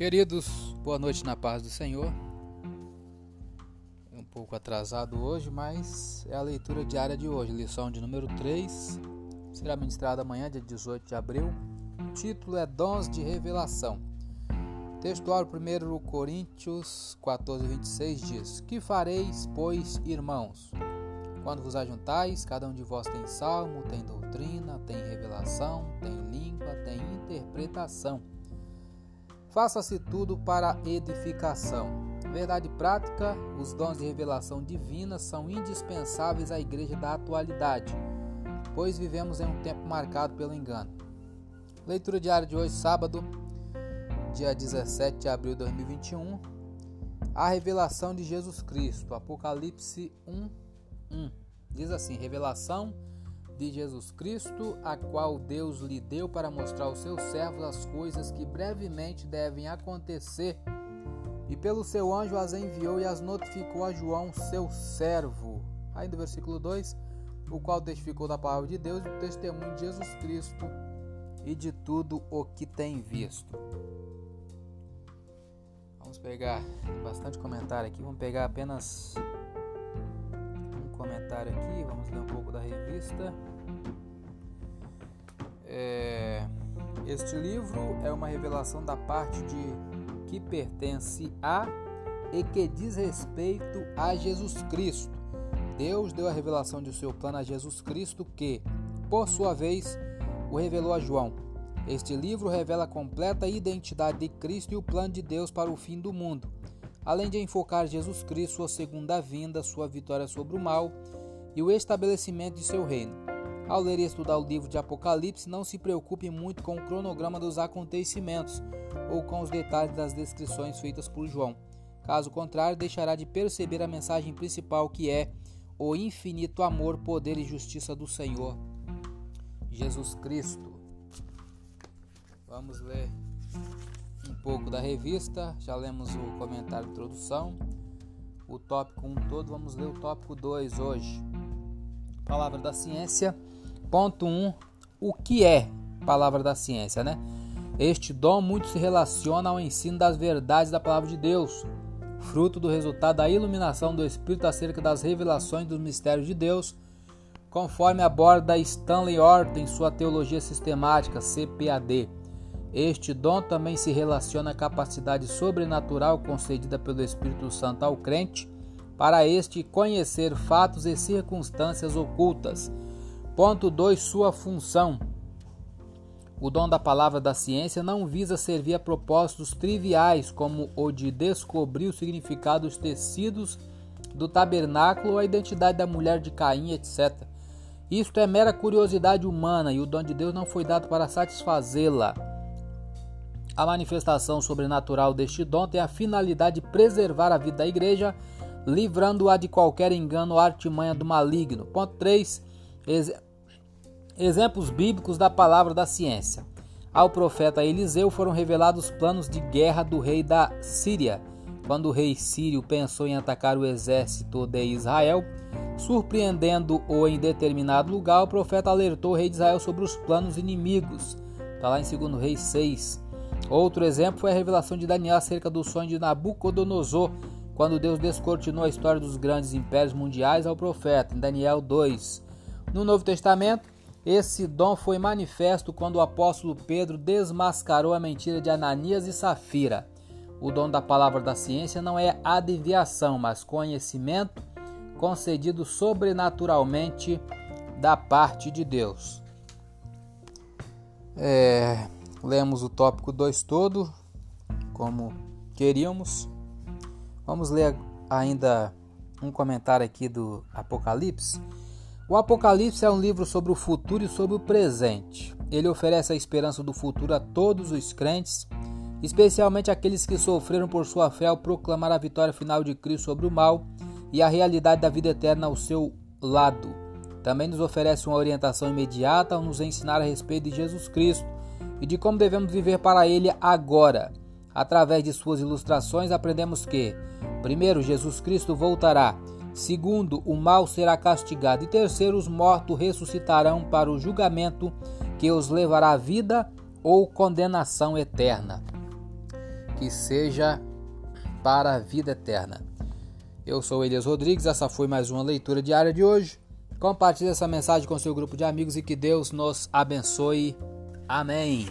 Queridos, boa noite na paz do Senhor. Um pouco atrasado hoje, mas é a leitura diária de hoje, lição de número 3. Será ministrada amanhã, dia 18 de abril. O título é Dons de Revelação. Textual 1 Coríntios 14, 26 diz: Que fareis, pois, irmãos? Quando vos ajuntais, cada um de vós tem salmo, tem doutrina, tem revelação, tem língua, tem interpretação Faça-se tudo para edificação. Verdade prática: os dons de revelação divina são indispensáveis à igreja da atualidade, pois vivemos em um tempo marcado pelo engano. Leitura diária de hoje, sábado, dia 17 de abril de 2021. A revelação de Jesus Cristo, Apocalipse 1, 1. Diz assim: Revelação de Jesus Cristo, a qual Deus lhe deu para mostrar aos seus servos as coisas que brevemente devem acontecer. E pelo seu anjo as enviou e as notificou a João, seu servo. Aí do versículo 2, o qual testificou da palavra de Deus e do testemunho de Jesus Cristo e de tudo o que tem visto. Vamos pegar bastante comentário aqui, vamos pegar apenas comentário aqui, vamos ler um pouco da revista. É, este livro é uma revelação da parte de que pertence a e que diz respeito a Jesus Cristo. Deus deu a revelação de seu plano a Jesus Cristo, que, por sua vez, o revelou a João. Este livro revela a completa identidade de Cristo e o plano de Deus para o fim do mundo, além de enfocar Jesus Cristo, sua segunda vinda, sua vitória sobre o mal e o estabelecimento de seu reino. Ao ler e estudar o livro de Apocalipse, não se preocupe muito com o cronograma dos acontecimentos ou com os detalhes das descrições feitas por João. Caso contrário, deixará de perceber a mensagem principal que é o infinito amor, poder e justiça do Senhor Jesus Cristo. Vamos ler pouco da revista, já lemos o comentário de introdução, o tópico 1 todo, vamos ler o tópico 2 hoje. Palavra da ciência. Ponto 1. Um, o que é palavra da ciência, né? Este dom muito se relaciona ao ensino das verdades da palavra de Deus, fruto do resultado da iluminação do Espírito acerca das revelações dos mistérios de Deus, conforme aborda Stanley Orton em sua Teologia Sistemática, CPAD. Este dom também se relaciona à capacidade sobrenatural concedida pelo Espírito Santo ao crente para este conhecer fatos e circunstâncias ocultas. Ponto 2. Sua função. O dom da palavra da ciência não visa servir a propósitos triviais, como o de descobrir o significado dos tecidos do tabernáculo ou a identidade da mulher de Caim, etc. Isto é mera curiosidade humana e o dom de Deus não foi dado para satisfazê-la. A manifestação sobrenatural deste dom tem a finalidade de preservar a vida da igreja livrando-a de qualquer engano ou artimanha do maligno. Ponto 3. Ex exemplos bíblicos da palavra da ciência. Ao profeta Eliseu foram revelados planos de guerra do rei da Síria. Quando o rei sírio pensou em atacar o exército de Israel, surpreendendo-o em determinado lugar, o profeta alertou o rei de Israel sobre os planos inimigos. Está lá em 2 Reis 6. Outro exemplo foi a revelação de Daniel acerca do sonho de Nabucodonosor, quando Deus descortinou a história dos grandes impérios mundiais ao profeta, em Daniel 2. No Novo Testamento, esse dom foi manifesto quando o apóstolo Pedro desmascarou a mentira de Ananias e Safira. O dom da palavra da ciência não é adivinhação, mas conhecimento concedido sobrenaturalmente da parte de Deus. É, lemos o tópico 2 todo, como queríamos. Vamos ler ainda um comentário aqui do Apocalipse. O Apocalipse é um livro sobre o futuro e sobre o presente. Ele oferece a esperança do futuro a todos os crentes, especialmente aqueles que sofreram por sua fé ao proclamar a vitória final de Cristo sobre o mal e a realidade da vida eterna ao seu lado. Também nos oferece uma orientação imediata ao nos ensinar a respeito de Jesus Cristo e de como devemos viver para Ele agora. Através de suas ilustrações, aprendemos que, primeiro, Jesus Cristo voltará, segundo, o mal será castigado, e terceiro, os mortos ressuscitarão para o julgamento que os levará à vida ou condenação eterna. que seja para a vida eterna. Eu sou Elias Rodrigues, essa foi mais uma leitura diária de hoje. Compartilhe essa mensagem com seu grupo de amigos e que Deus nos abençoe. Amém.